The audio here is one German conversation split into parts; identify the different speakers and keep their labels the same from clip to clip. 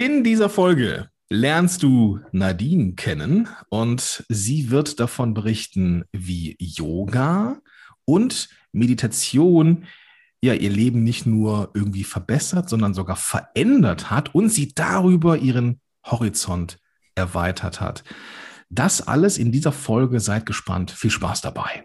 Speaker 1: In dieser Folge lernst du Nadine kennen und sie wird davon berichten, wie Yoga und Meditation ja ihr Leben nicht nur irgendwie verbessert, sondern sogar verändert hat und sie darüber ihren Horizont erweitert hat. Das alles in dieser Folge. Seid gespannt. Viel Spaß dabei.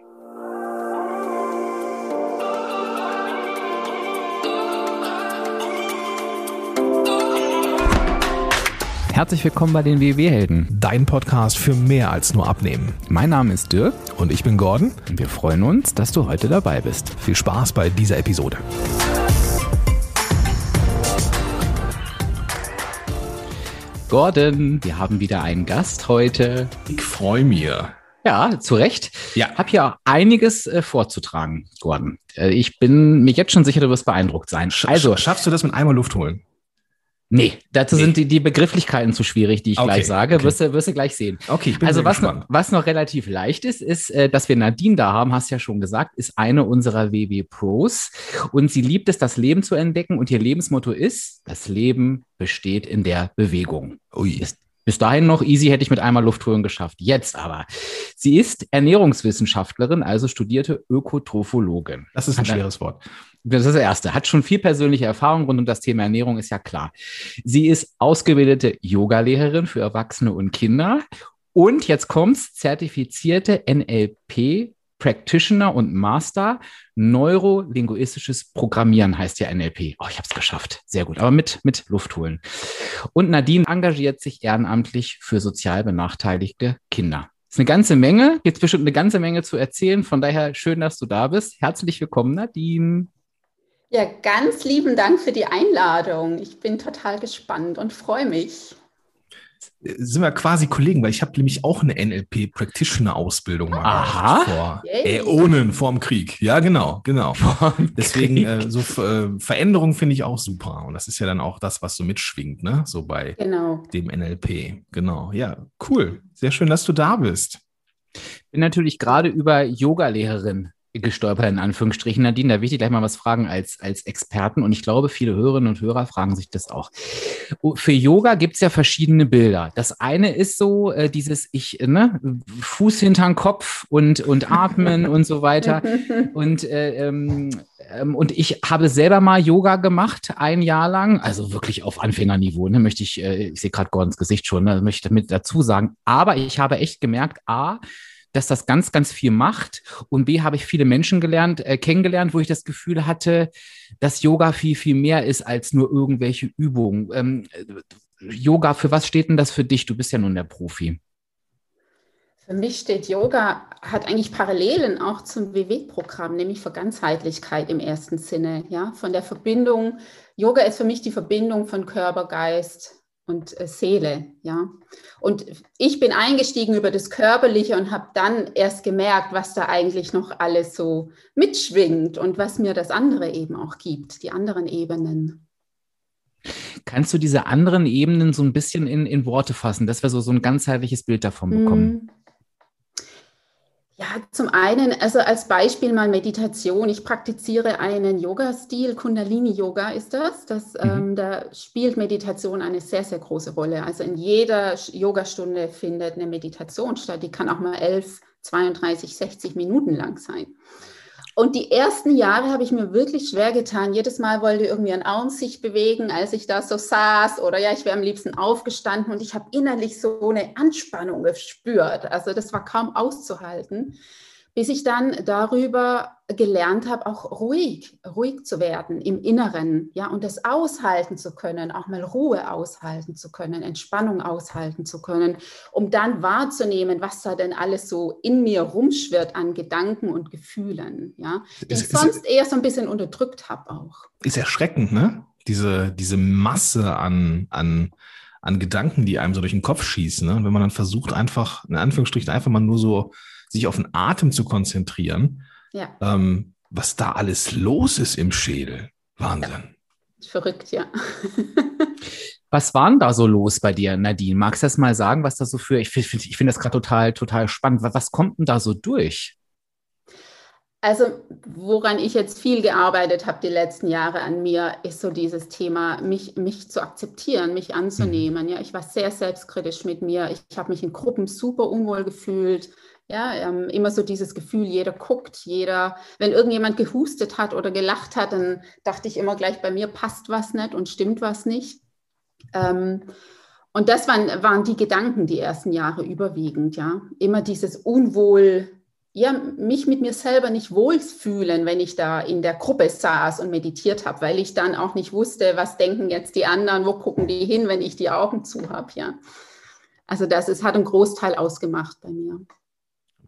Speaker 2: Herzlich willkommen bei den WW-Helden.
Speaker 1: Dein Podcast für mehr als nur Abnehmen.
Speaker 2: Mein Name ist Dirk.
Speaker 1: Und ich bin Gordon.
Speaker 2: Und wir freuen uns, dass du heute dabei bist.
Speaker 1: Viel Spaß bei dieser Episode.
Speaker 2: Gordon, wir haben wieder einen Gast heute.
Speaker 1: Ich freue mich.
Speaker 2: Ja, zu Recht.
Speaker 1: Ja.
Speaker 2: Hab hier einiges äh, vorzutragen, Gordon. Äh, ich bin mir jetzt schon sicher, du wirst beeindruckt sein.
Speaker 1: Also, schaffst du das mit einmal Luft holen?
Speaker 2: Nee, dazu nee. sind die, die Begrifflichkeiten zu schwierig, die ich okay, gleich sage. Okay. Wirst, du, wirst du gleich sehen.
Speaker 1: Okay, ich bin
Speaker 2: Also was noch, was noch relativ leicht ist, ist, äh, dass wir Nadine da haben, hast du ja schon gesagt, ist eine unserer WW Pros. Und sie liebt es, das Leben zu entdecken. Und ihr Lebensmotto ist, das Leben besteht in der Bewegung.
Speaker 1: Ui.
Speaker 2: Ist bis dahin noch easy hätte ich mit einmal Luftholen geschafft. Jetzt aber. Sie ist Ernährungswissenschaftlerin, also studierte Ökotrophologin.
Speaker 1: Das ist ein schweres Wort.
Speaker 2: Das ist das Erste. Hat schon viel persönliche Erfahrung rund um das Thema Ernährung, ist ja klar. Sie ist ausgebildete Yogalehrerin für Erwachsene und Kinder und jetzt kommt's, zertifizierte NLP Practitioner und Master Neurolinguistisches Programmieren heißt ja NLP. Oh, ich habe es geschafft. Sehr gut. Aber mit, mit Luft holen. Und Nadine engagiert sich ehrenamtlich für sozial benachteiligte Kinder. Ist eine ganze Menge. Jetzt bestimmt eine ganze Menge zu erzählen. Von daher schön, dass du da bist. Herzlich willkommen, Nadine.
Speaker 3: Ja, ganz lieben Dank für die Einladung. Ich bin total gespannt und freue mich.
Speaker 1: Sind wir quasi Kollegen, weil ich habe nämlich auch eine NLP-Practitioner-Ausbildung mal
Speaker 2: Aha.
Speaker 1: vor Äonen vor dem Krieg. Ja, genau, genau. Deswegen äh, so äh, Veränderung finde ich auch super. Und das ist ja dann auch das, was so mitschwingt, ne? So bei
Speaker 3: genau.
Speaker 1: dem NLP. Genau. Ja, cool. Sehr schön, dass du da bist.
Speaker 2: Bin natürlich gerade über Yoga-Lehrerin gestolpert, in Anführungsstrichen. Nadine, da will ich gleich mal was fragen als, als Experten. Und ich glaube, viele Hörerinnen und Hörer fragen sich das auch. Oh, für Yoga gibt es ja verschiedene Bilder. Das eine ist so äh, dieses ich, ne, Fuß hinterm Kopf und, und atmen und so weiter. Und, äh, ähm, ähm, und ich habe selber mal Yoga gemacht, ein Jahr lang, also wirklich auf Anfängerniveau, ne, möchte ich, äh, ich sehe gerade Gordons Gesicht schon, ne, möchte ich damit dazu sagen. Aber ich habe echt gemerkt, A, dass das ganz, ganz viel macht. Und B, habe ich viele Menschen gelernt, äh, kennengelernt, wo ich das Gefühl hatte, dass Yoga viel, viel mehr ist als nur irgendwelche Übungen. Ähm, Yoga, für was steht denn das für dich? Du bist ja nun der Profi.
Speaker 3: Für mich steht Yoga, hat eigentlich Parallelen auch zum WW-Programm, nämlich für Ganzheitlichkeit im ersten Sinne, ja, von der Verbindung. Yoga ist für mich die Verbindung von Körper, Geist, und äh, Seele, ja. Und ich bin eingestiegen über das Körperliche und habe dann erst gemerkt, was da eigentlich noch alles so mitschwingt und was mir das andere eben auch gibt, die anderen Ebenen.
Speaker 2: Kannst du diese anderen Ebenen so ein bisschen in, in Worte fassen, dass wir so, so ein ganzheitliches Bild davon bekommen?
Speaker 3: Ja, zum einen, also als Beispiel mal Meditation. Ich praktiziere einen Yoga-Stil, Kundalini-Yoga ist das. das mhm. ähm, da spielt Meditation eine sehr, sehr große Rolle. Also in jeder Yogastunde findet eine Meditation statt. Die kann auch mal 11, 32, 60 Minuten lang sein. Und die ersten Jahre habe ich mir wirklich schwer getan. Jedes Mal wollte irgendwie ein Arm sich bewegen, als ich da so saß. Oder ja, ich wäre am liebsten aufgestanden und ich habe innerlich so eine Anspannung gespürt. Also das war kaum auszuhalten bis ich dann darüber gelernt habe, auch ruhig, ruhig zu werden im Inneren, ja, und das aushalten zu können, auch mal Ruhe aushalten zu können, Entspannung aushalten zu können, um dann wahrzunehmen, was da denn alles so in mir rumschwirrt an Gedanken und Gefühlen, ja, die ist, ich sonst ist, eher so ein bisschen unterdrückt habe auch.
Speaker 1: Ist erschreckend, ne? Diese, diese Masse an, an, an Gedanken, die einem so durch den Kopf schießen, ne? Und wenn man dann versucht, einfach, in Anführungsstrichen, einfach mal nur so sich auf den Atem zu konzentrieren,
Speaker 3: ja.
Speaker 1: ähm, was da alles los ist im Schädel. Wahnsinn.
Speaker 3: Ja. Verrückt, ja.
Speaker 2: Was war denn da so los bei dir, Nadine? Magst du das mal sagen, was da so für, ich finde ich find das gerade total, total spannend. Was kommt denn da so durch?
Speaker 3: Also woran ich jetzt viel gearbeitet habe die letzten Jahre an mir, ist so dieses Thema, mich, mich zu akzeptieren, mich anzunehmen. Ja, ich war sehr selbstkritisch mit mir. Ich, ich habe mich in Gruppen super unwohl gefühlt. Ja, ähm, immer so dieses Gefühl, jeder guckt, jeder, wenn irgendjemand gehustet hat oder gelacht hat, dann dachte ich immer gleich, bei mir passt was nicht und stimmt was nicht. Ähm, und das waren, waren die Gedanken die ersten Jahre überwiegend, ja. Immer dieses Unwohl, ja, mich mit mir selber nicht wohlfühlen, wenn ich da in der Gruppe saß und meditiert habe, weil ich dann auch nicht wusste, was denken jetzt die anderen, wo gucken die hin, wenn ich die Augen zu habe, ja. Also das ist, hat einen Großteil ausgemacht bei mir.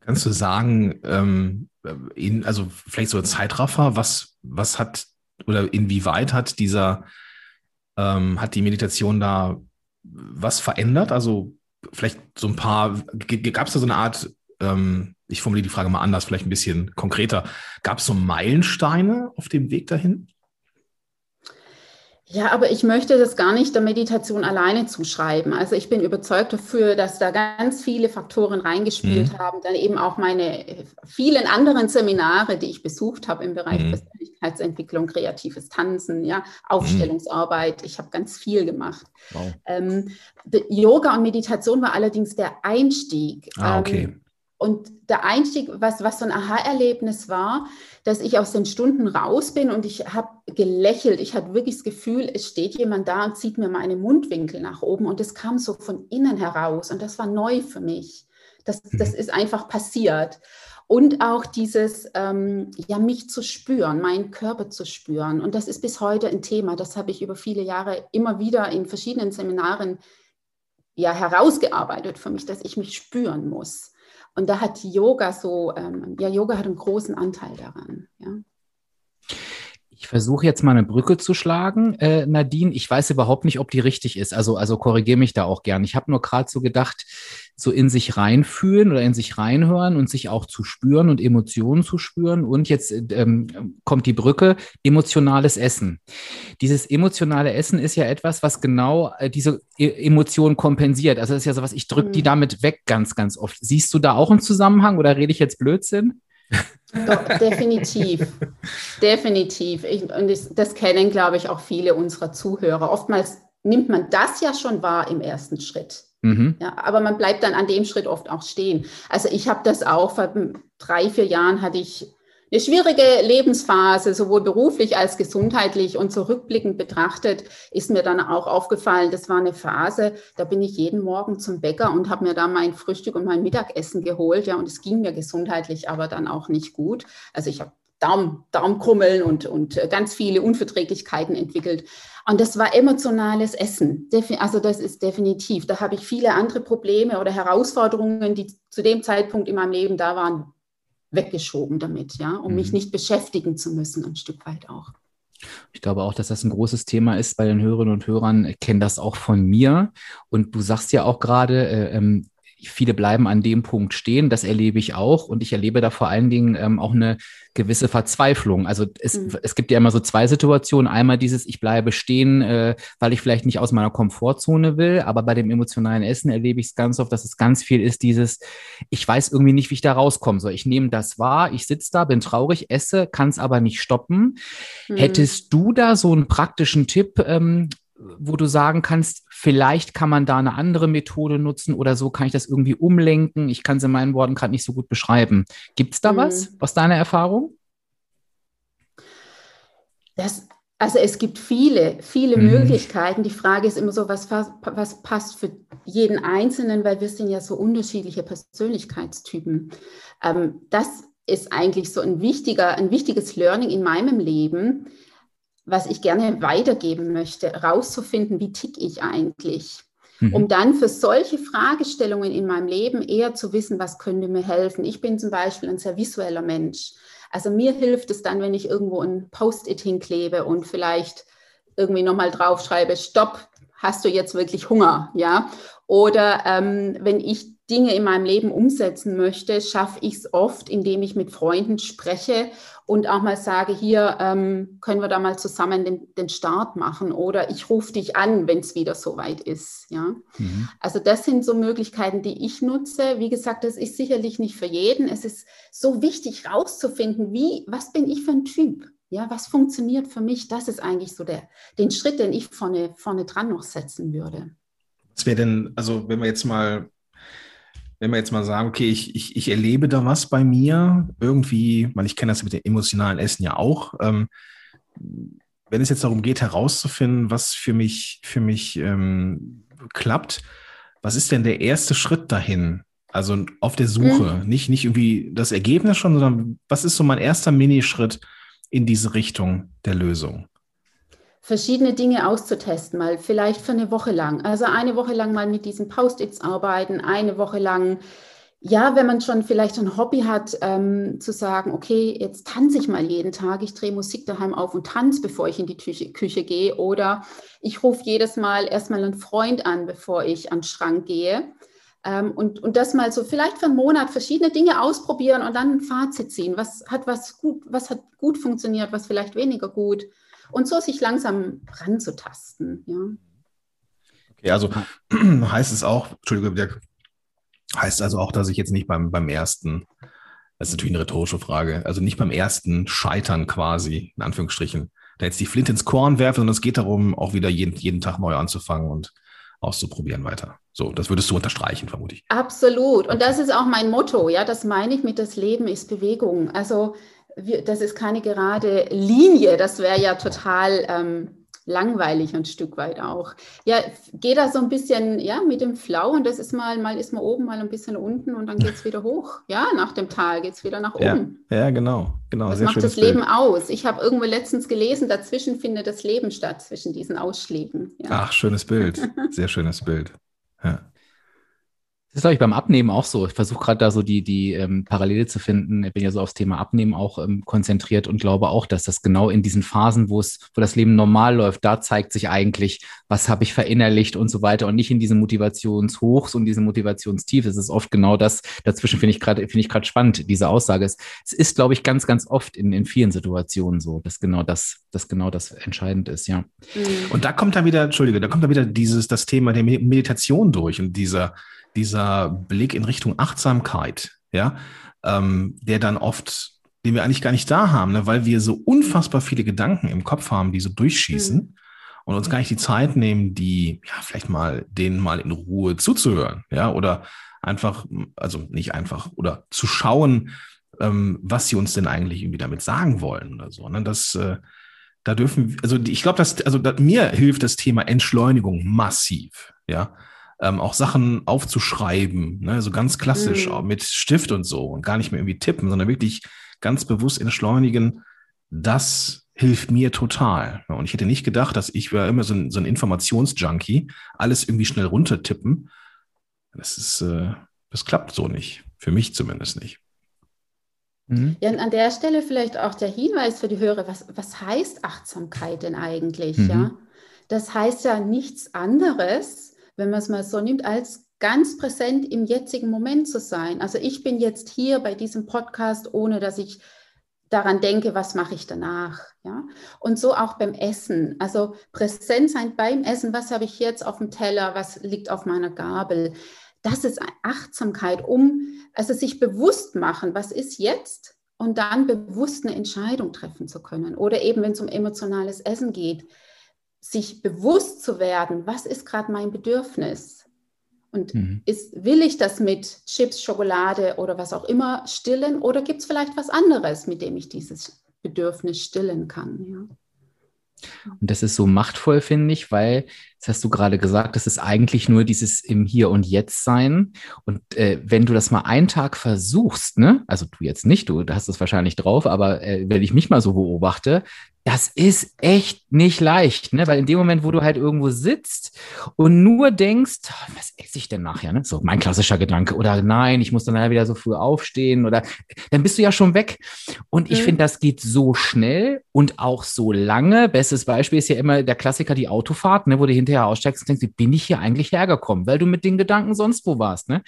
Speaker 1: Kannst du sagen, ähm, in, also vielleicht so ein Zeitraffer, was, was hat oder inwieweit hat dieser, ähm, hat die Meditation da was verändert? Also vielleicht so ein paar, gab es da so eine Art ähm, ich formuliere die Frage mal anders, vielleicht ein bisschen konkreter. Gab es so Meilensteine auf dem Weg dahin?
Speaker 3: Ja, aber ich möchte das gar nicht der Meditation alleine zuschreiben. Also ich bin überzeugt dafür, dass da ganz viele Faktoren reingespielt mhm. haben. Dann eben auch meine vielen anderen Seminare, die ich besucht habe im Bereich mhm. Persönlichkeitsentwicklung, kreatives Tanzen, ja, Aufstellungsarbeit. Ich habe ganz viel gemacht. Wow. Ähm, Yoga und Meditation war allerdings der Einstieg.
Speaker 1: Ah, okay. Ähm,
Speaker 3: und der Einstieg, was, was so ein Aha-Erlebnis war, dass ich aus den Stunden raus bin und ich habe gelächelt. Ich hatte wirklich das Gefühl, es steht jemand da und zieht mir meine Mundwinkel nach oben. Und das kam so von innen heraus. Und das war neu für mich. Das, das mhm. ist einfach passiert. Und auch dieses, ähm, ja, mich zu spüren, meinen Körper zu spüren. Und das ist bis heute ein Thema. Das habe ich über viele Jahre immer wieder in verschiedenen Seminaren ja herausgearbeitet für mich, dass ich mich spüren muss. Und da hat Yoga so, ähm, ja, Yoga hat einen großen Anteil daran.
Speaker 2: Ich versuche jetzt mal eine Brücke zu schlagen, äh, Nadine. Ich weiß überhaupt nicht, ob die richtig ist. Also, also korrigiere mich da auch gern. Ich habe nur gerade so gedacht, so in sich reinfühlen oder in sich reinhören und sich auch zu spüren und Emotionen zu spüren. Und jetzt ähm, kommt die Brücke, emotionales Essen. Dieses emotionale Essen ist ja etwas, was genau äh, diese e Emotionen kompensiert. Also das ist ja so was, ich drücke die mhm. damit weg ganz, ganz oft. Siehst du da auch einen Zusammenhang oder rede ich jetzt Blödsinn?
Speaker 3: Doch, definitiv. definitiv. Ich, und das, das kennen, glaube ich, auch viele unserer Zuhörer. Oftmals nimmt man das ja schon wahr im ersten Schritt. Mhm. Ja, aber man bleibt dann an dem Schritt oft auch stehen. Also ich habe das auch, vor drei, vier Jahren hatte ich eine schwierige Lebensphase, sowohl beruflich als gesundheitlich und zurückblickend betrachtet, ist mir dann auch aufgefallen, das war eine Phase, da bin ich jeden Morgen zum Bäcker und habe mir da mein Frühstück und mein Mittagessen geholt, ja, und es ging mir gesundheitlich aber dann auch nicht gut. Also ich habe Darm, Darmkrummeln und, und ganz viele Unverträglichkeiten entwickelt. Und das war emotionales Essen. Also das ist definitiv. Da habe ich viele andere Probleme oder Herausforderungen, die zu dem Zeitpunkt in meinem Leben da waren, weggeschoben damit, ja, um mhm. mich nicht beschäftigen zu müssen, ein Stück weit auch.
Speaker 2: Ich glaube auch, dass das ein großes Thema ist bei den Hörerinnen und Hörern. Ich kenne das auch von mir. Und du sagst ja auch gerade, äh, ähm, viele bleiben an dem Punkt stehen. Das erlebe ich auch. Und ich erlebe da vor allen Dingen ähm, auch eine gewisse Verzweiflung. Also es, mhm. es gibt ja immer so zwei Situationen. Einmal dieses, ich bleibe stehen, äh, weil ich vielleicht nicht aus meiner Komfortzone will. Aber bei dem emotionalen Essen erlebe ich es ganz oft, dass es ganz viel ist, dieses, ich weiß irgendwie nicht, wie ich da rauskomme. So, ich nehme das wahr, ich sitze da, bin traurig, esse, kann es aber nicht stoppen. Mhm. Hättest du da so einen praktischen Tipp, ähm, wo du sagen kannst, vielleicht kann man da eine andere Methode nutzen oder so kann ich das irgendwie umlenken. Ich kann es in meinen Worten gerade nicht so gut beschreiben. Gibt es da mhm. was aus deiner Erfahrung?
Speaker 3: Das, also es gibt viele, viele mhm. Möglichkeiten. Die Frage ist immer so, was, was passt für jeden Einzelnen, weil wir sind ja so unterschiedliche Persönlichkeitstypen. Ähm, das ist eigentlich so ein wichtiger, ein wichtiges Learning in meinem Leben, was ich gerne weitergeben möchte, rauszufinden, wie tick ich eigentlich, mhm. um dann für solche Fragestellungen in meinem Leben eher zu wissen, was könnte mir helfen. Ich bin zum Beispiel ein sehr visueller Mensch. Also mir hilft es dann, wenn ich irgendwo ein Post-it hinklebe und vielleicht irgendwie nochmal draufschreibe, stopp, hast du jetzt wirklich Hunger, ja? Oder ähm, wenn ich Dinge in meinem Leben umsetzen möchte, schaffe ich es oft, indem ich mit Freunden spreche und auch mal sage, hier ähm, können wir da mal zusammen den, den Start machen oder ich rufe dich an, wenn es wieder soweit ist. Ja? Mhm. Also das sind so Möglichkeiten, die ich nutze. Wie gesagt, das ist sicherlich nicht für jeden. Es ist so wichtig rauszufinden, wie, was bin ich für ein Typ? Ja, was funktioniert für mich? Das ist eigentlich so der, den Schritt, den ich vorne, vorne dran noch setzen würde.
Speaker 1: Was wäre denn, also wenn wir jetzt mal wenn wir jetzt mal sagen, okay, ich, ich, ich erlebe da was bei mir, irgendwie, weil ich kenne das mit dem emotionalen Essen ja auch. Ähm, wenn es jetzt darum geht, herauszufinden, was für mich, für mich ähm, klappt, was ist denn der erste Schritt dahin? Also auf der Suche, mhm. nicht, nicht irgendwie das Ergebnis schon, sondern was ist so mein erster Minischritt in diese Richtung der Lösung?
Speaker 3: Verschiedene Dinge auszutesten, mal vielleicht für eine Woche lang. Also eine Woche lang mal mit diesen Post-its arbeiten, eine Woche lang, ja, wenn man schon vielleicht ein Hobby hat, ähm, zu sagen, okay, jetzt tanze ich mal jeden Tag, ich drehe Musik daheim auf und tanze, bevor ich in die Küche, Küche gehe. Oder ich rufe jedes Mal erstmal einen Freund an, bevor ich an den Schrank gehe. Ähm, und, und das mal so vielleicht für einen Monat verschiedene Dinge ausprobieren und dann ein Fazit ziehen. Was hat was gut, was hat gut funktioniert, was vielleicht weniger gut und so sich langsam ranzutasten. Ja.
Speaker 1: Okay, also heißt es auch, Entschuldigung, Dirk, heißt also auch, dass ich jetzt nicht beim, beim ersten, das ist natürlich eine rhetorische Frage, also nicht beim ersten Scheitern quasi, in Anführungsstrichen, da jetzt die Flint ins Korn werfe, sondern es geht darum, auch wieder jeden, jeden Tag neu anzufangen und auszuprobieren weiter. So, das würdest du unterstreichen, vermute ich.
Speaker 3: Absolut. Und das ist auch mein Motto. Ja, das meine ich mit das Leben ist Bewegung. Also wir, das ist keine gerade Linie, das wäre ja total ähm, langweilig ein Stück weit auch. Ja, geht da so ein bisschen ja, mit dem Flow und das ist mal, mal ist man oben, mal ein bisschen unten und dann geht es wieder hoch. Ja, nach dem Tal geht es wieder nach oben.
Speaker 1: Ja, ja genau, genau.
Speaker 3: Das macht das Leben Bild. aus. Ich habe irgendwo letztens gelesen, dazwischen findet das Leben statt, zwischen diesen Ausschlägen.
Speaker 1: Ja. Ach, schönes Bild. Sehr schönes Bild. Ja.
Speaker 2: Das ist, glaube ich, beim Abnehmen auch so. Ich versuche gerade da so die, die ähm, Parallele zu finden. Ich bin ja so aufs Thema Abnehmen auch ähm, konzentriert und glaube auch, dass das genau in diesen Phasen, wo es, wo das Leben normal läuft, da zeigt sich eigentlich, was habe ich verinnerlicht und so weiter und nicht in diesen Motivationshochs und diesen Motivationstiefs. Es ist oft genau das. Dazwischen finde ich gerade, finde ich gerade spannend, diese Aussage. Es, es ist, glaube ich, ganz, ganz oft in, in vielen Situationen so, dass genau das, dass genau das entscheidend ist, ja.
Speaker 1: Mhm. Und da kommt dann wieder, Entschuldige, da kommt dann wieder dieses, das Thema der Meditation durch und dieser, dieser Blick in Richtung Achtsamkeit, ja, ähm, der dann oft, den wir eigentlich gar nicht da haben, ne, weil wir so unfassbar viele Gedanken im Kopf haben, die so durchschießen mhm. und uns gar nicht die Zeit nehmen, die, ja, vielleicht mal denen mal in Ruhe zuzuhören, ja, oder einfach, also nicht einfach, oder zu schauen, ähm, was sie uns denn eigentlich irgendwie damit sagen wollen oder so. Ne? Das, äh, da dürfen, also ich glaube, dass, also da, mir hilft das Thema Entschleunigung massiv, ja ähm, auch Sachen aufzuschreiben, ne? so ganz klassisch mhm. mit Stift und so und gar nicht mehr irgendwie tippen, sondern wirklich ganz bewusst entschleunigen, das hilft mir total. Und ich hätte nicht gedacht, dass ich war immer so ein, so ein Informationsjunkie, alles irgendwie schnell runtertippen. Das ist, äh, das klappt so nicht. Für mich zumindest nicht.
Speaker 3: Mhm. Ja, und an der Stelle vielleicht auch der Hinweis für die Hörer, was, was heißt Achtsamkeit denn eigentlich? Mhm. Ja? Das heißt ja nichts anderes, wenn man es mal so nimmt, als ganz präsent im jetzigen Moment zu sein. Also ich bin jetzt hier bei diesem Podcast, ohne dass ich daran denke, was mache ich danach. Ja? Und so auch beim Essen. Also präsent sein beim Essen, was habe ich jetzt auf dem Teller, was liegt auf meiner Gabel. Das ist Achtsamkeit, um also sich bewusst machen, was ist jetzt und dann bewusst eine Entscheidung treffen zu können. Oder eben, wenn es um emotionales Essen geht, sich bewusst zu werden, was ist gerade mein Bedürfnis? Und mhm. ist, will ich das mit Chips, Schokolade oder was auch immer stillen oder gibt es vielleicht was anderes, mit dem ich dieses Bedürfnis stillen kann? Ja.
Speaker 2: Und das ist so machtvoll, finde ich, weil, das hast du gerade gesagt, das ist eigentlich nur dieses im Hier und Jetzt sein. Und äh, wenn du das mal einen Tag versuchst, ne, also du jetzt nicht, du hast es wahrscheinlich drauf, aber äh, wenn ich mich mal so beobachte, das ist echt nicht leicht, ne? Weil in dem Moment, wo du halt irgendwo sitzt und nur denkst, was esse ich denn nachher? Ne? So mein klassischer Gedanke. Oder nein, ich muss dann wieder so früh aufstehen oder dann bist du ja schon weg. Und ich mhm. finde, das geht so schnell und auch so lange. Bestes Beispiel ist ja immer der Klassiker, die Autofahrt, ne? wo du hinterher Fernseher aussteigst und denkst, wie bin ich hier eigentlich hergekommen? Weil du mit den Gedanken sonst wo warst. Ne?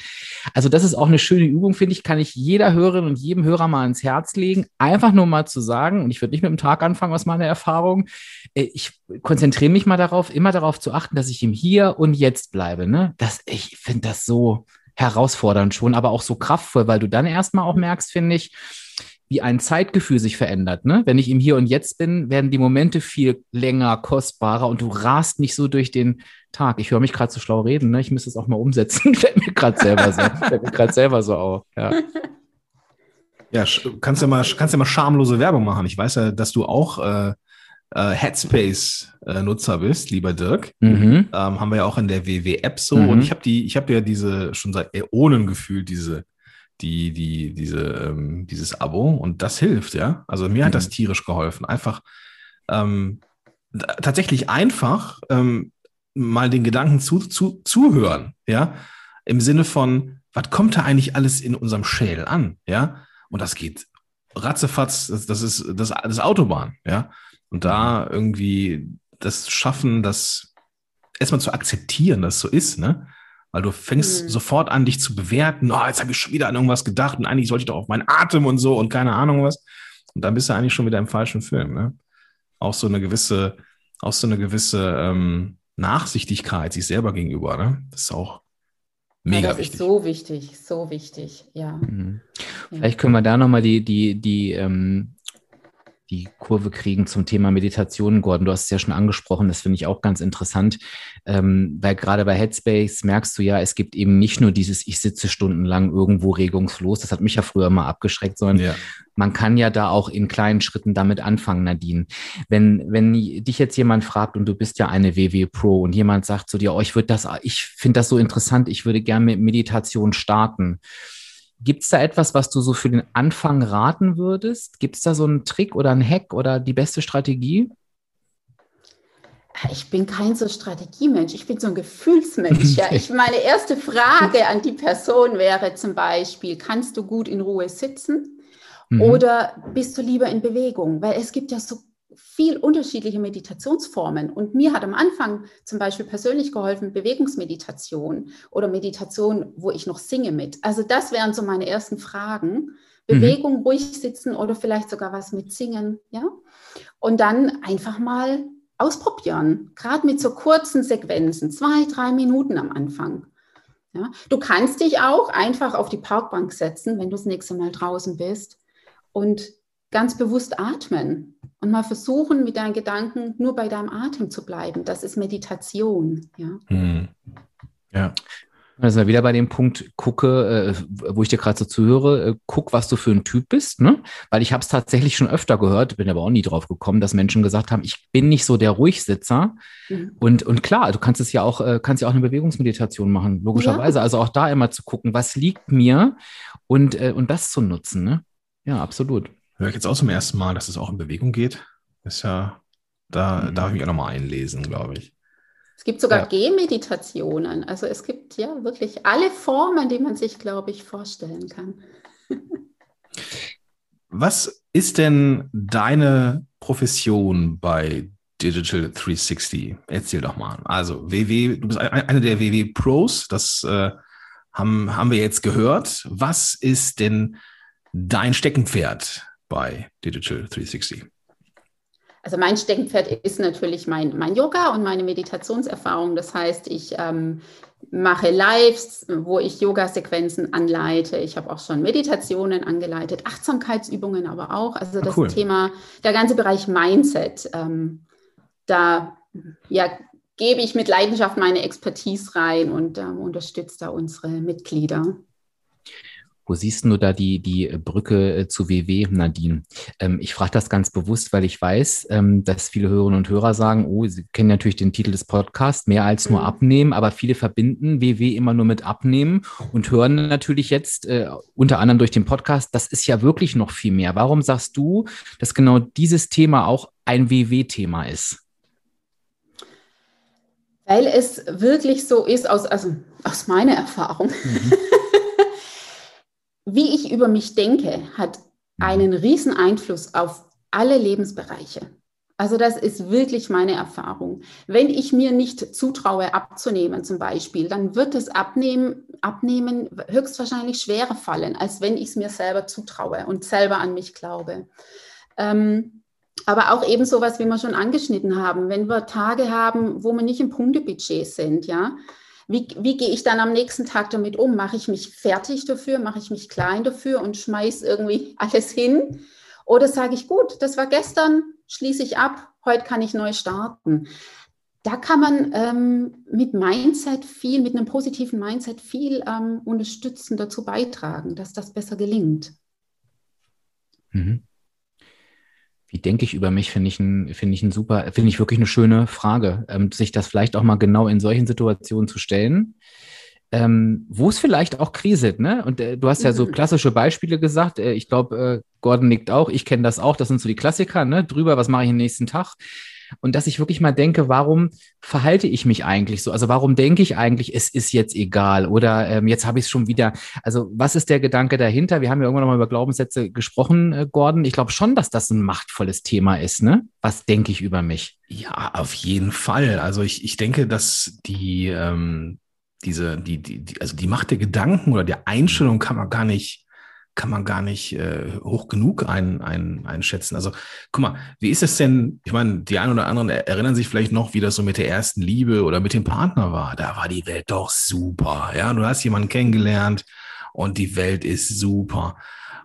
Speaker 2: Also das ist auch eine schöne Übung, finde ich, kann ich jeder Hörerin und jedem Hörer mal ins Herz legen, einfach nur mal zu sagen, und ich würde nicht mit dem Tag anfangen aus meiner Erfahrung, äh, ich konzentriere mich mal darauf, immer darauf zu achten, dass ich im Hier und Jetzt bleibe. Ne? Das, ich finde das so herausfordernd schon, aber auch so kraftvoll, weil du dann erstmal auch merkst, finde ich, wie ein Zeitgefühl sich verändert. Ne? Wenn ich im Hier und Jetzt bin, werden die Momente viel länger, kostbarer und du rast nicht so durch den Tag. Ich höre mich gerade so schlau reden, ne? ich müsste es auch mal umsetzen. Fällt mir gerade selber so, fällt mir gerade selber so auf. Ja.
Speaker 1: Ja, kannst ja mal, kannst ja mal schamlose Werbung machen. Ich weiß ja, dass du auch äh, äh, Headspace-Nutzer bist, lieber Dirk. Mhm. Ähm, haben wir ja auch in der WW-App so. Mhm. Und ich habe die, ich habe ja diese schon seit Äonen gefühlt, diese, die, die, diese, ähm, dieses Abo. Und das hilft, ja. Also mir mhm. hat das tierisch geholfen. Einfach ähm, tatsächlich einfach ähm, mal den Gedanken zu, zu, zuhören, ja. Im Sinne von, was kommt da eigentlich alles in unserem Schädel an, ja? Und das geht ratzefatz, das, das ist das, das Autobahn, ja. Und da mhm. irgendwie das schaffen, das erstmal zu akzeptieren, dass es so ist, ne? Weil du fängst mhm. sofort an, dich zu bewerten. Oh, jetzt habe ich schon wieder an irgendwas gedacht und eigentlich sollte ich doch auf meinen Atem und so und keine Ahnung was. Und dann bist du eigentlich schon wieder im falschen Film, ne? Auch so eine gewisse, auch so eine gewisse ähm, Nachsichtigkeit sich selber gegenüber, ne? Das ist auch mega ja, das wichtig. Ist
Speaker 3: so wichtig, so wichtig, ja.
Speaker 2: Mhm. Vielleicht können wir da nochmal die, die, die, ähm, die Kurve kriegen zum Thema Meditation, Gordon. Du hast es ja schon angesprochen, das finde ich auch ganz interessant, ähm, weil gerade bei Headspace merkst du ja, es gibt eben nicht nur dieses, ich sitze stundenlang irgendwo regungslos, das hat mich ja früher mal abgeschreckt, sondern ja. man kann ja da auch in kleinen Schritten damit anfangen, Nadine. Wenn, wenn dich jetzt jemand fragt und du bist ja eine WW Pro und jemand sagt zu dir, oh, ich würde das, ich finde das so interessant, ich würde gerne mit Meditation starten Gibt es da etwas, was du so für den Anfang raten würdest? Gibt es da so einen Trick oder einen Hack oder die beste Strategie?
Speaker 3: Ich bin kein so Strategiemensch, ich bin so ein Gefühlsmensch. Ja. Ich, meine erste Frage an die Person wäre zum Beispiel, kannst du gut in Ruhe sitzen mhm. oder bist du lieber in Bewegung? Weil es gibt ja so viel unterschiedliche Meditationsformen. Und mir hat am Anfang zum Beispiel persönlich geholfen Bewegungsmeditation oder Meditation, wo ich noch singe mit. Also das wären so meine ersten Fragen. Bewegung, mhm. ruhig sitzen oder vielleicht sogar was mit Singen, ja. Und dann einfach mal ausprobieren, gerade mit so kurzen Sequenzen, zwei, drei Minuten am Anfang. Ja. Du kannst dich auch einfach auf die Parkbank setzen, wenn du das nächste Mal draußen bist und ganz bewusst atmen und mal versuchen, mit deinen Gedanken nur bei deinem Atem zu bleiben. Das ist Meditation. Ja. Hm.
Speaker 2: ja. Da sind wir wieder bei dem Punkt, gucke, äh, wo ich dir gerade so zuhöre, äh, guck, was du für ein Typ bist, ne? Weil ich habe es tatsächlich schon öfter gehört, bin aber auch nie drauf gekommen, dass Menschen gesagt haben, ich bin nicht so der Ruhigsitzer. Mhm. Und, und klar, du kannst es ja auch, äh, kannst ja auch eine Bewegungsmeditation machen, logischerweise. Ja. Also auch da immer zu gucken, was liegt mir und, äh, und das zu nutzen, ne? Ja, absolut.
Speaker 1: Höre ich jetzt auch zum ersten Mal, dass es auch in Bewegung geht. Ist ja, da mhm. darf ich mich auch nochmal einlesen, glaube ich.
Speaker 3: Es gibt sogar ja. Gehmeditationen. Also es gibt ja wirklich alle Formen, die man sich, glaube ich, vorstellen kann.
Speaker 1: Was ist denn deine Profession bei Digital 360? Erzähl doch mal. Also WW, du bist eine der WW Pros, das äh, haben, haben wir jetzt gehört. Was ist denn dein Steckenpferd? Bei Digital 360?
Speaker 3: Also mein Steckenpferd ist natürlich mein, mein Yoga und meine Meditationserfahrung. Das heißt, ich ähm, mache Lives, wo ich Yoga-Sequenzen anleite. Ich habe auch schon Meditationen angeleitet, Achtsamkeitsübungen aber auch. Also ah, das cool. Thema, der ganze Bereich Mindset, ähm, da ja, gebe ich mit Leidenschaft meine Expertise rein und ähm, unterstütze da unsere Mitglieder.
Speaker 2: Wo siehst du da die, die Brücke äh, zu WW, Nadine? Ähm, ich frage das ganz bewusst, weil ich weiß, ähm, dass viele Hörerinnen und Hörer sagen, oh, sie kennen natürlich den Titel des Podcasts, mehr als nur mhm. abnehmen, aber viele verbinden WW immer nur mit abnehmen und hören natürlich jetzt äh, unter anderem durch den Podcast, das ist ja wirklich noch viel mehr. Warum sagst du, dass genau dieses Thema auch ein WW-Thema ist?
Speaker 3: Weil es wirklich so ist, aus, also aus meiner Erfahrung. Mhm. wie ich über mich denke, hat mhm. einen riesen Einfluss auf alle Lebensbereiche. Also das ist wirklich meine Erfahrung. Wenn ich mir nicht zutraue, abzunehmen zum Beispiel, dann wird das Abnehmen, Abnehmen höchstwahrscheinlich schwerer fallen, als wenn ich es mir selber zutraue und selber an mich glaube. Ähm, aber auch eben sowas, wie wir schon angeschnitten haben, wenn wir Tage haben, wo wir nicht im Punktebudget sind, ja, wie, wie gehe ich dann am nächsten Tag damit um? Mache ich mich fertig dafür? Mache ich mich klein dafür und schmeiße irgendwie alles hin? Oder sage ich, gut, das war gestern, schließe ich ab, heute kann ich neu starten. Da kann man ähm, mit Mindset viel, mit einem positiven Mindset viel ähm, unterstützen, dazu beitragen, dass das besser gelingt.
Speaker 2: Mhm. Wie denke ich über mich, finde ich ein, finde ich ein super, finde ich wirklich eine schöne Frage, ähm, sich das vielleicht auch mal genau in solchen Situationen zu stellen. Ähm, wo es vielleicht auch kriselt, ne? Und äh, du hast ja so mhm. klassische Beispiele gesagt. Äh, ich glaube, äh, Gordon nickt auch. Ich kenne das auch. Das sind so die Klassiker, ne? Drüber, was mache ich am nächsten Tag? Und dass ich wirklich mal denke, warum verhalte ich mich eigentlich so? Also warum denke ich eigentlich, es ist jetzt egal oder ähm, jetzt habe ich es schon wieder. Also was ist der Gedanke dahinter? Wir haben ja irgendwann noch mal über Glaubenssätze gesprochen, äh, Gordon. Ich glaube schon, dass das ein machtvolles Thema ist. Ne? Was denke ich über mich?
Speaker 1: Ja, auf jeden Fall. Also ich, ich denke, dass die ähm, diese die, die die also die Macht der Gedanken oder der Einstellung kann man gar nicht kann man gar nicht äh, hoch genug ein, ein, einschätzen. Also, guck mal, wie ist es denn? Ich meine, die einen oder anderen erinnern sich vielleicht noch, wie das so mit der ersten Liebe oder mit dem Partner war. Da war die Welt doch super. Ja, du hast jemanden kennengelernt und die Welt ist super.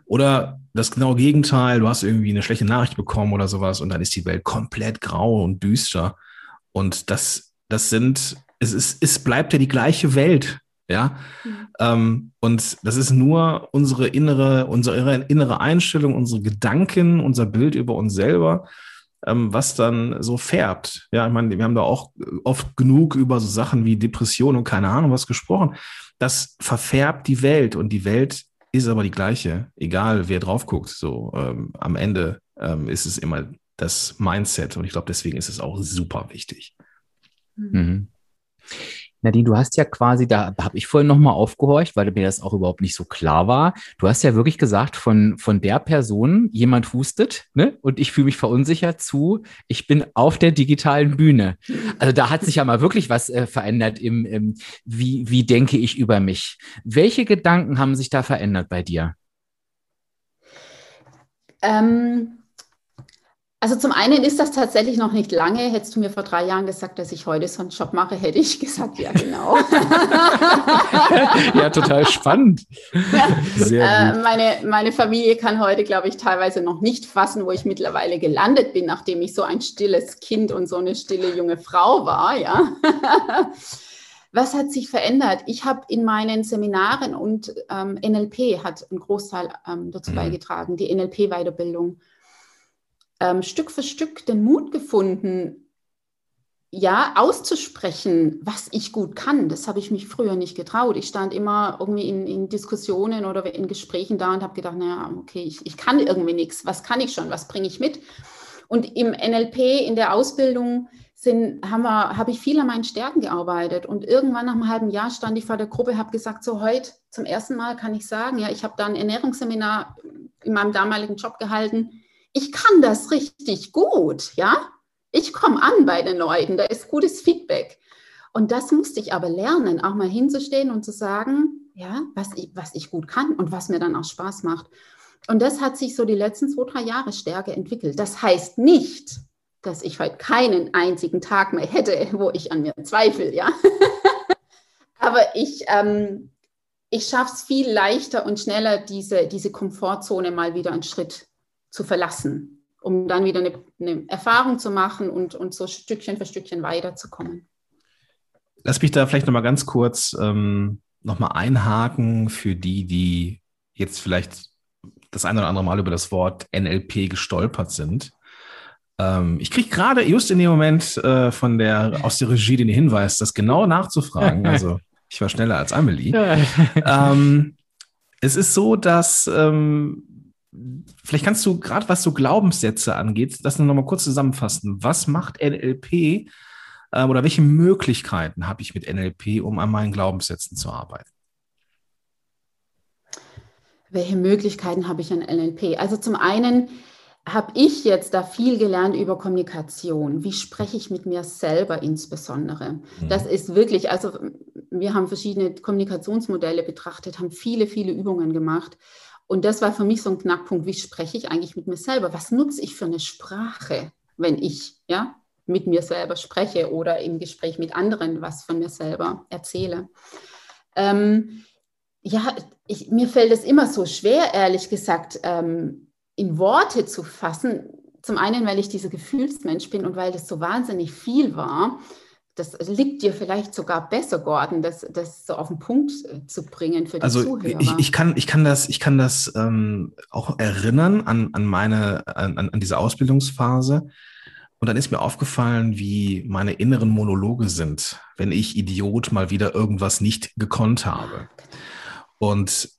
Speaker 1: Oder das genaue Gegenteil, du hast irgendwie eine schlechte Nachricht bekommen oder sowas und dann ist die Welt komplett grau und düster. Und das, das sind, es ist, es bleibt ja die gleiche Welt. Ja. Mhm. Ähm, und das ist nur unsere innere, unsere innere Einstellung, unsere Gedanken, unser Bild über uns selber, ähm, was dann so färbt. Ja, ich meine, wir haben da auch oft genug über so Sachen wie Depression und keine Ahnung was gesprochen. Das verfärbt die Welt und die Welt ist aber die gleiche, egal wer drauf guckt. So ähm, am Ende ähm, ist es immer das Mindset und ich glaube, deswegen ist es auch super wichtig.
Speaker 2: Mhm. Nadine, du hast ja quasi, da habe ich vorhin nochmal aufgehorcht, weil mir das auch überhaupt nicht so klar war. Du hast ja wirklich gesagt, von, von der Person, jemand hustet, ne? Und ich fühle mich verunsichert zu, ich bin auf der digitalen Bühne. Also da hat sich ja mal wirklich was äh, verändert im, im, wie, wie denke ich über mich. Welche Gedanken haben sich da verändert bei dir?
Speaker 3: Ähm, also zum einen ist das tatsächlich noch nicht lange. Hättest du mir vor drei Jahren gesagt, dass ich heute so einen Job mache, hätte ich gesagt, ja genau.
Speaker 2: ja, total spannend.
Speaker 3: Sehr äh, meine, meine Familie kann heute, glaube ich, teilweise noch nicht fassen, wo ich mittlerweile gelandet bin, nachdem ich so ein stilles Kind und so eine stille junge Frau war. Ja. Was hat sich verändert? Ich habe in meinen Seminaren und ähm, NLP hat einen Großteil ähm, dazu mhm. beigetragen, die NLP-Weiterbildung ähm, Stück für Stück den Mut gefunden, ja, auszusprechen, was ich gut kann. Das habe ich mich früher nicht getraut. Ich stand immer irgendwie in, in Diskussionen oder in Gesprächen da und habe gedacht, naja, okay, ich, ich kann irgendwie nichts. Was kann ich schon? Was bringe ich mit? Und im NLP, in der Ausbildung, sind, haben wir, habe ich viel an meinen Stärken gearbeitet. Und irgendwann nach einem halben Jahr stand ich vor der Gruppe, habe gesagt, so heute zum ersten Mal kann ich sagen, ja, ich habe da ein Ernährungsseminar in meinem damaligen Job gehalten ich kann das richtig gut, ja. Ich komme an bei den Leuten, da ist gutes Feedback. Und das musste ich aber lernen, auch mal hinzustehen und zu sagen, ja, was ich, was ich gut kann und was mir dann auch Spaß macht. Und das hat sich so die letzten zwei, drei Jahre stärker entwickelt. Das heißt nicht, dass ich heute keinen einzigen Tag mehr hätte, wo ich an mir zweifle, ja. aber ich, ähm, ich schaffe es viel leichter und schneller, diese, diese Komfortzone mal wieder einen Schritt zu verlassen, um dann wieder eine, eine Erfahrung zu machen und, und so Stückchen für Stückchen weiterzukommen.
Speaker 1: Lass mich da vielleicht nochmal ganz kurz ähm, nochmal einhaken für die, die jetzt vielleicht das eine oder andere Mal über das Wort NLP gestolpert sind. Ähm, ich kriege gerade just in dem Moment äh, von der aus der Regie den Hinweis, das genau nachzufragen. Also ich war schneller als Amelie. ähm, es ist so, dass ähm, Vielleicht kannst du gerade, was so Glaubenssätze angeht, das noch mal kurz zusammenfassen. Was macht NLP äh, oder welche Möglichkeiten habe ich mit NLP, um an meinen Glaubenssätzen zu arbeiten?
Speaker 3: Welche Möglichkeiten habe ich an NLP? Also zum einen habe ich jetzt da viel gelernt über Kommunikation. Wie spreche ich mit mir selber insbesondere? Mhm. Das ist wirklich, also wir haben verschiedene Kommunikationsmodelle betrachtet, haben viele, viele Übungen gemacht. Und das war für mich so ein Knackpunkt. Wie spreche ich eigentlich mit mir selber? Was nutze ich für eine Sprache, wenn ich ja, mit mir selber spreche oder im Gespräch mit anderen was von mir selber erzähle? Ähm, ja, ich, mir fällt es immer so schwer, ehrlich gesagt, ähm, in Worte zu fassen. Zum einen, weil ich dieser Gefühlsmensch bin und weil das so wahnsinnig viel war. Das liegt dir vielleicht sogar besser, Gordon, das, das so auf den Punkt äh, zu bringen für die
Speaker 1: also
Speaker 3: Zuhörer.
Speaker 1: Ich, ich, kann, ich kann das, ich kann das ähm, auch erinnern an, an meine, an, an diese Ausbildungsphase. Und dann ist mir aufgefallen, wie meine inneren Monologe sind, wenn ich Idiot mal wieder irgendwas nicht gekonnt habe. Und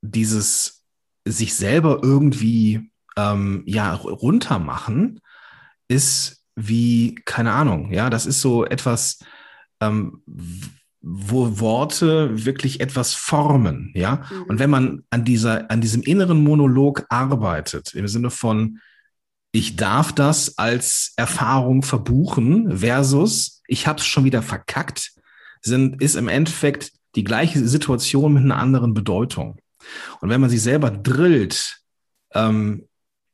Speaker 1: dieses sich selber irgendwie ähm, ja runtermachen ist wie keine Ahnung ja das ist so etwas ähm, wo Worte wirklich etwas formen ja mhm. und wenn man an dieser an diesem inneren Monolog arbeitet im Sinne von ich darf das als Erfahrung verbuchen versus ich habe es schon wieder verkackt sind ist im Endeffekt die gleiche Situation mit einer anderen Bedeutung und wenn man sich selber drillt, ähm,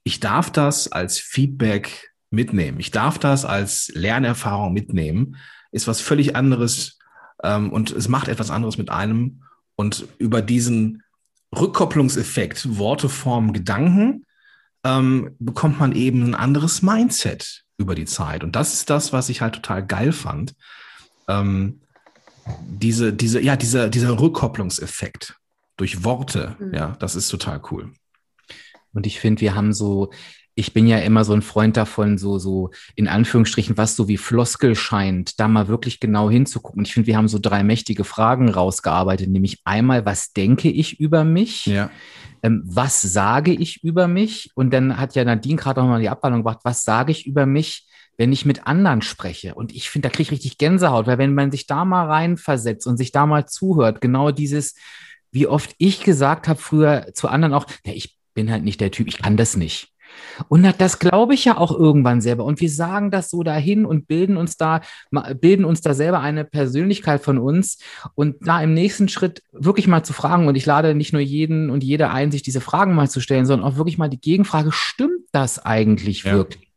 Speaker 1: ich darf das als Feedback mitnehmen, ich darf das als Lernerfahrung mitnehmen, ist was völlig anderes ähm, und es macht etwas anderes mit einem. Und über diesen Rückkopplungseffekt, Worte, Form, Gedanken, ähm, bekommt man eben ein anderes Mindset über die Zeit. Und das ist das, was ich halt total geil fand. Ähm, diese, diese, ja, dieser, dieser Rückkopplungseffekt durch Worte. Mhm. Ja, das ist total cool.
Speaker 2: Und ich finde, wir haben so, ich bin ja immer so ein Freund davon, so, so in Anführungsstrichen, was so wie Floskel scheint, da mal wirklich genau hinzugucken. Ich finde, wir haben so drei mächtige Fragen rausgearbeitet, nämlich einmal, was denke ich über mich? Ja. Ähm, was sage ich über mich? Und dann hat ja Nadine gerade auch mal die Abwandlung gebracht, was sage ich über mich, wenn ich mit anderen spreche? Und ich finde, da kriege ich richtig Gänsehaut, weil wenn man sich da mal reinversetzt und sich da mal zuhört, genau dieses, wie oft ich gesagt habe früher zu anderen auch, ja, ich bin halt nicht der Typ, ich kann das nicht. Und das glaube ich ja auch irgendwann selber. Und wir sagen das so dahin und bilden uns da, bilden uns da selber eine Persönlichkeit von uns. Und da im nächsten Schritt wirklich mal zu fragen, und ich lade nicht nur jeden und jede ein, sich diese Fragen mal zu stellen, sondern auch wirklich mal die Gegenfrage, stimmt das eigentlich ja. wirklich?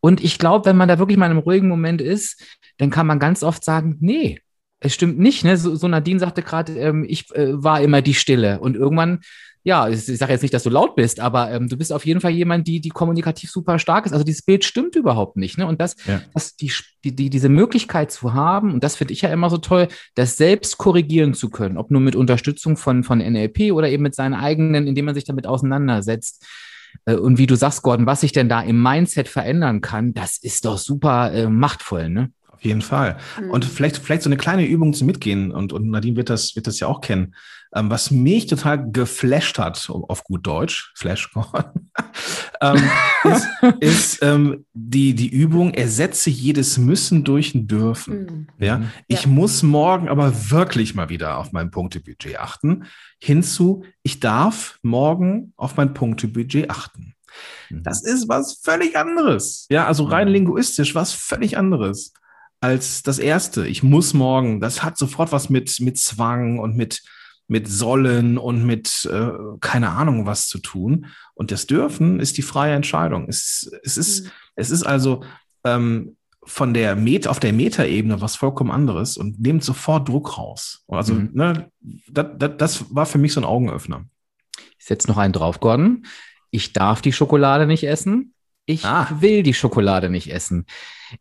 Speaker 2: Und ich glaube, wenn man da wirklich mal in einem ruhigen Moment ist, dann kann man ganz oft sagen, nee, es stimmt nicht, ne? So, so Nadine sagte gerade, ähm, ich äh, war immer die Stille. Und irgendwann, ja, ich, ich sage jetzt nicht, dass du laut bist, aber ähm, du bist auf jeden Fall jemand, die, die kommunikativ super stark ist. Also dieses Bild stimmt überhaupt nicht. Ne? Und das, ja. das die, die, die, diese Möglichkeit zu haben, und das finde ich ja immer so toll, das selbst korrigieren zu können, ob nur mit Unterstützung von, von NLP oder eben mit seinen eigenen, indem man sich damit auseinandersetzt. Äh, und wie du sagst, Gordon, was sich denn da im Mindset verändern kann, das ist doch super äh, machtvoll, ne?
Speaker 1: Auf jeden Fall. Mhm. Und vielleicht, vielleicht so eine kleine Übung zum Mitgehen, und, und Nadine wird das, wird das ja auch kennen. Ähm, was mich total geflasht hat, auf gut Deutsch, Flashcorn, ähm, ist, ist ähm, die, die Übung, ersetze jedes Müssen durch ein Dürfen. Mhm. Ja? Mhm. Ich ja. muss morgen aber wirklich mal wieder auf mein Punktebudget achten. Hinzu, ich darf morgen auf mein Punktebudget achten. Mhm. Das ist was völlig anderes. Ja, also rein mhm. linguistisch was völlig anderes als das erste. Ich muss morgen. Das hat sofort was mit, mit Zwang und mit, mit Sollen und mit äh, keine Ahnung was zu tun. Und das Dürfen ist die freie Entscheidung. Es, es, ist, mhm. es ist also ähm, von der Met auf der Metaebene was vollkommen anderes und nimmt sofort Druck raus. Also, mhm. ne, das, das, das war für mich so ein Augenöffner.
Speaker 2: Ich setze noch einen drauf, Gordon. Ich darf die Schokolade nicht essen. Ich ah. will die Schokolade nicht essen.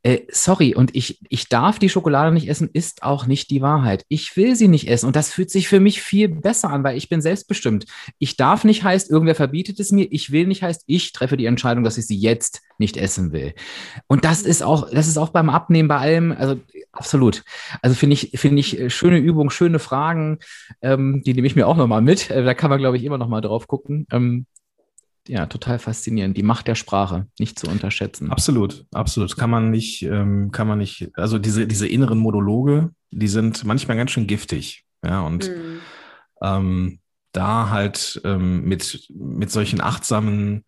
Speaker 2: Äh, sorry, und ich, ich darf die Schokolade nicht essen, ist auch nicht die Wahrheit. Ich will sie nicht essen und das fühlt sich für mich viel besser an, weil ich bin selbstbestimmt. Ich darf nicht heißt, irgendwer verbietet es mir. Ich will nicht heißt, ich treffe die Entscheidung, dass ich sie jetzt nicht essen will. Und das ist auch, das ist auch beim Abnehmen bei allem, also absolut. Also finde ich, finde ich äh, schöne Übung, schöne Fragen, ähm, die nehme ich mir auch nochmal mit. Äh, da kann man, glaube ich, immer nochmal drauf gucken. Ähm, ja, total faszinierend. Die Macht der Sprache nicht zu unterschätzen.
Speaker 1: Absolut, absolut. Kann man nicht, ähm, kann man nicht, also diese, diese inneren Monologe, die sind manchmal ganz schön giftig. Ja, und mhm. ähm, da halt ähm, mit, mit solchen achtsamen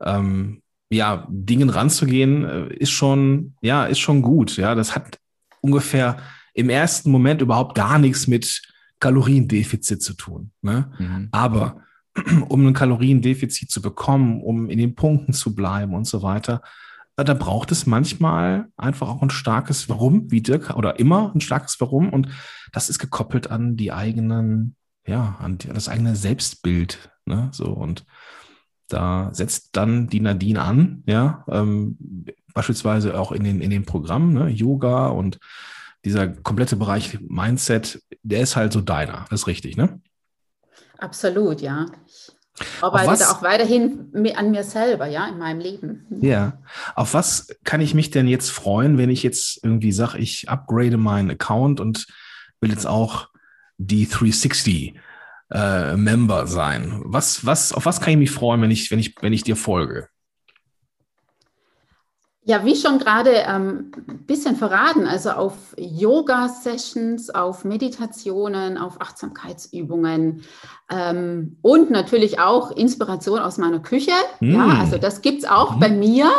Speaker 1: ähm, ja, Dingen ranzugehen, äh, ist schon, ja, ist schon gut. Ja, das hat ungefähr im ersten Moment überhaupt gar nichts mit Kaloriendefizit zu tun. Ne? Mhm. Aber um ein Kaloriendefizit zu bekommen, um in den Punkten zu bleiben und so weiter, äh, da braucht es manchmal einfach auch ein starkes Warum, wie Dirk, oder immer ein starkes Warum. Und das ist gekoppelt an die eigenen, ja, an das eigene Selbstbild. Ne? So und da setzt dann die Nadine an, ja, ähm, beispielsweise auch in den, in den Programmen, ne? Yoga und dieser komplette Bereich Mindset, der ist halt so deiner. Das ist richtig, ne?
Speaker 3: Absolut, ja. Ich arbeite auch weiterhin an mir selber, ja, in meinem Leben.
Speaker 1: Ja. Auf was kann ich mich denn jetzt freuen, wenn ich jetzt irgendwie sage, ich upgrade meinen Account und will jetzt auch die 360 äh, Member sein. Was, was, auf was kann ich mich freuen, wenn ich, wenn ich, wenn ich dir folge?
Speaker 3: Ja, wie schon gerade ähm, ein bisschen verraten, also auf Yoga-Sessions, auf Meditationen, auf Achtsamkeitsübungen ähm, und natürlich auch Inspiration aus meiner Küche. Mm. Ja, also das gibt es auch mm. bei mir.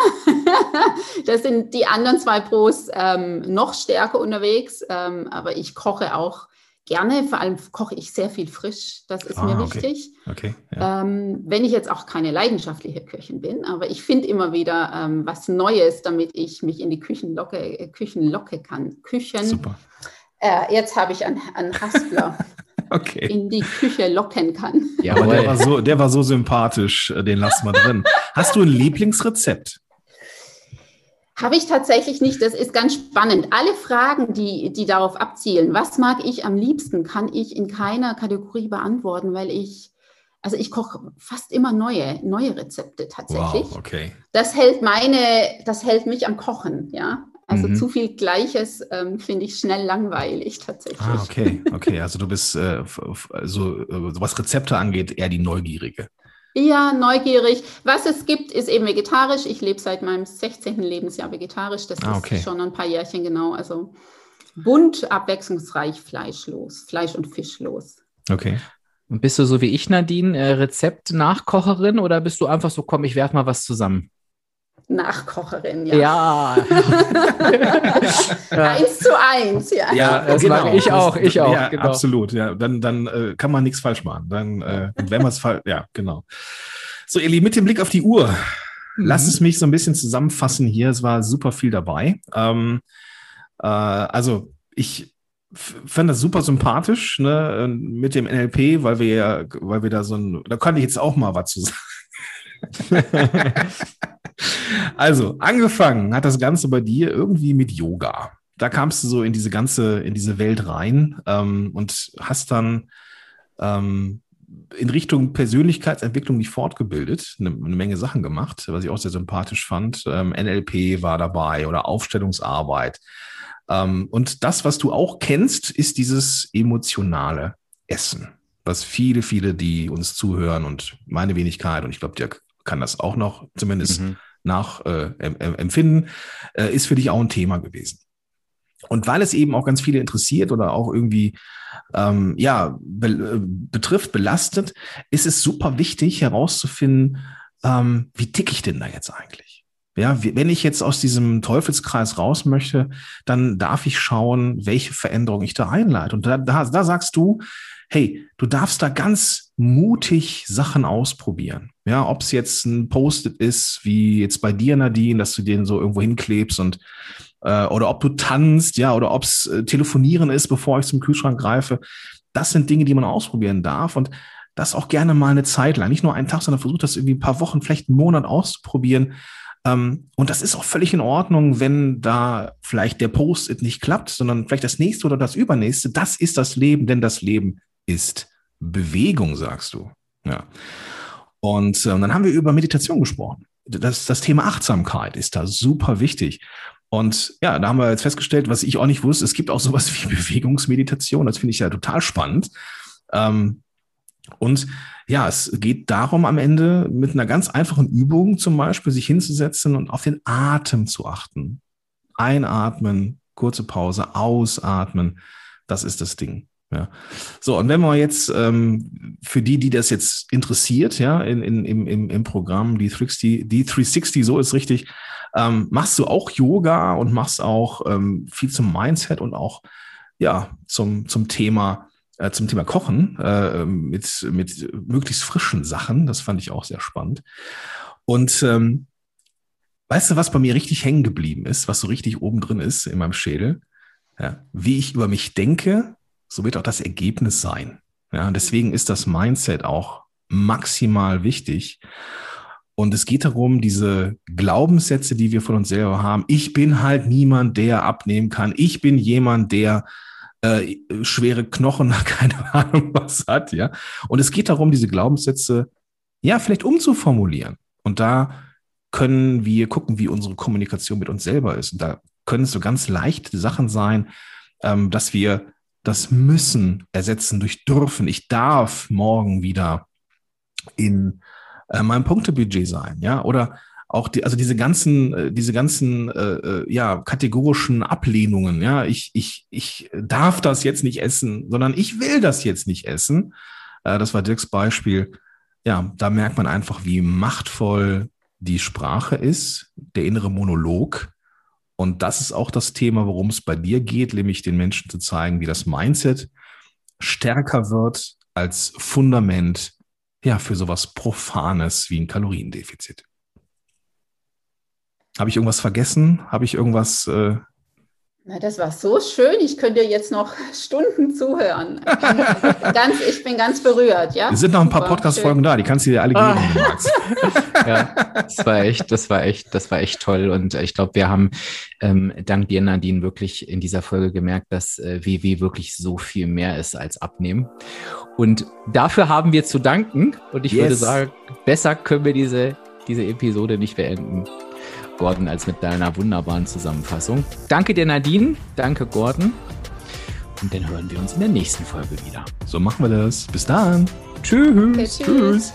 Speaker 3: das sind die anderen zwei Pros ähm, noch stärker unterwegs, ähm, aber ich koche auch gerne, vor allem koche ich sehr viel frisch, das ist ah, mir wichtig.
Speaker 1: Okay.
Speaker 3: okay ja. ähm, wenn ich jetzt auch keine leidenschaftliche Köchin bin, aber ich finde immer wieder ähm, was Neues, damit ich mich in die Küchenlocke, äh, Küchenlocke kann. Küchen. Super. Äh, jetzt habe ich einen, einen Haspler. okay. in die Küche locken kann.
Speaker 1: Ja, aber der war so, der war so sympathisch, äh, den lassen wir drin. Hast du ein Lieblingsrezept?
Speaker 3: Habe ich tatsächlich nicht. Das ist ganz spannend. Alle Fragen, die, die darauf abzielen, was mag ich am liebsten, kann ich in keiner Kategorie beantworten, weil ich, also ich koche fast immer neue, neue Rezepte tatsächlich.
Speaker 1: Wow, okay.
Speaker 3: Das hält meine, das hält mich am Kochen, ja. Also mhm. zu viel Gleiches ähm, finde ich schnell langweilig tatsächlich. Ah,
Speaker 1: okay, okay. Also du bist äh, so, äh, was Rezepte angeht, eher die Neugierige.
Speaker 3: Ja, neugierig. Was es gibt, ist eben vegetarisch. Ich lebe seit meinem 16. Lebensjahr vegetarisch. Das ah, okay. ist schon ein paar Jährchen genau. Also bunt, abwechslungsreich, fleischlos, Fleisch- und Fischlos.
Speaker 1: Okay.
Speaker 2: Und bist du so wie ich, Nadine, äh, Rezept-Nachkocherin oder bist du einfach so, komm, ich werfe mal was zusammen?
Speaker 3: Nachkocherin, ja.
Speaker 2: Ja.
Speaker 3: eins zu eins, ja.
Speaker 1: Ja, das genau. ich auch, ich auch. Ja, genau. absolut. Ja, dann, dann äh, kann man nichts falsch machen. Dann, äh, wenn man es falsch, ja, genau. So, Eli, mit dem Blick auf die Uhr, mhm. lass es mich so ein bisschen zusammenfassen hier. Es war super viel dabei. Ähm, äh, also, ich fand das super sympathisch ne, mit dem NLP, weil wir ja, weil wir da so ein, da kann ich jetzt auch mal was zu sagen. also, angefangen hat das Ganze bei dir irgendwie mit Yoga. Da kamst du so in diese ganze, in diese Welt rein ähm, und hast dann ähm, in Richtung Persönlichkeitsentwicklung dich fortgebildet, eine, eine, Menge Sachen gemacht, was ich auch sehr sympathisch fand. Ähm, NLP war dabei oder Aufstellungsarbeit. Ähm, und das, was du auch kennst, ist dieses emotionale Essen, was viele, viele, die uns zuhören und meine Wenigkeit und ich glaube, Dirk kann das auch noch zumindest mhm. nach äh, empfinden, äh, ist für dich auch ein Thema gewesen. Und weil es eben auch ganz viele interessiert oder auch irgendwie ähm, ja be äh, betrifft, belastet, ist es super wichtig herauszufinden, ähm, wie ticke ich denn da jetzt eigentlich? Ja, wenn ich jetzt aus diesem Teufelskreis raus möchte, dann darf ich schauen, welche Veränderung ich da einleite. Und da, da, da sagst du, hey, du darfst da ganz mutig Sachen ausprobieren. Ja, ob es jetzt ein Post-it ist, wie jetzt bei dir, Nadine, dass du den so irgendwo hinklebst und äh, oder ob du tanzt, ja, oder ob es äh, telefonieren ist, bevor ich zum Kühlschrank greife. Das sind Dinge, die man ausprobieren darf und das auch gerne mal eine Zeit lang. Nicht nur einen Tag, sondern versucht das irgendwie ein paar Wochen, vielleicht einen Monat auszuprobieren. Ähm, und das ist auch völlig in Ordnung, wenn da vielleicht der Post-it nicht klappt, sondern vielleicht das nächste oder das übernächste. Das ist das Leben, denn das Leben ist Bewegung, sagst du. Ja. Und äh, dann haben wir über Meditation gesprochen. Das, das Thema Achtsamkeit ist da super wichtig. Und ja, da haben wir jetzt festgestellt, was ich auch nicht wusste, es gibt auch sowas wie Bewegungsmeditation. Das finde ich ja total spannend. Ähm, und ja, es geht darum, am Ende mit einer ganz einfachen Übung zum Beispiel sich hinzusetzen und auf den Atem zu achten. Einatmen, kurze Pause, ausatmen. Das ist das Ding. Ja. So, und wenn wir jetzt ähm, für die, die das jetzt interessiert, ja, in, in, im, im, Programm, die 360, die 360, so ist richtig, ähm, machst du auch Yoga und machst auch ähm, viel zum Mindset und auch ja, zum, zum Thema, äh, zum Thema Kochen äh, mit, mit möglichst frischen Sachen. Das fand ich auch sehr spannend. Und ähm, weißt du, was bei mir richtig hängen geblieben ist, was so richtig oben drin ist in meinem Schädel? Ja, wie ich über mich denke, so wird auch das Ergebnis sein. Ja, deswegen ist das Mindset auch maximal wichtig. Und es geht darum, diese Glaubenssätze, die wir von uns selber haben. Ich bin halt niemand, der abnehmen kann. Ich bin jemand, der äh, schwere Knochen, keine Ahnung was hat, ja. Und es geht darum, diese Glaubenssätze, ja, vielleicht umzuformulieren. Und da können wir gucken, wie unsere Kommunikation mit uns selber ist. Und da können es so ganz leichte Sachen sein, ähm, dass wir das Müssen ersetzen durch dürfen. Ich darf morgen wieder in äh, meinem Punktebudget sein, ja, oder auch die, also diese ganzen, äh, diese ganzen, äh, äh, ja, kategorischen Ablehnungen, ja, ich, ich, ich darf das jetzt nicht essen, sondern ich will das jetzt nicht essen. Äh, das war Dirks Beispiel. Ja, da merkt man einfach, wie machtvoll die Sprache ist, der innere Monolog, und das ist auch das Thema, worum es bei dir geht, nämlich den Menschen zu zeigen, wie das Mindset stärker wird als Fundament ja, für sowas Profanes wie ein Kaloriendefizit. Habe ich irgendwas vergessen? Habe ich irgendwas äh,
Speaker 3: na, das war so schön. Ich könnte jetzt noch Stunden zuhören. ganz, ich bin ganz berührt, ja.
Speaker 1: Es sind noch ein paar Podcast-Folgen da, die kannst du dir alle geben, ah.
Speaker 2: ja, das war echt, das war echt, das war echt toll. Und ich glaube, wir haben ähm, dank dir, Nadine, wirklich in dieser Folge gemerkt, dass äh, WW wirklich so viel mehr ist als Abnehmen. Und dafür haben wir zu danken. Und ich yes. würde sagen, besser können wir diese, diese Episode nicht beenden. Gordon, als mit deiner wunderbaren Zusammenfassung. Danke dir, Nadine. Danke, Gordon. Und dann hören wir uns in der nächsten Folge wieder.
Speaker 1: So machen wir das. Bis dann.
Speaker 2: Tschüss. Okay, tschüss. tschüss.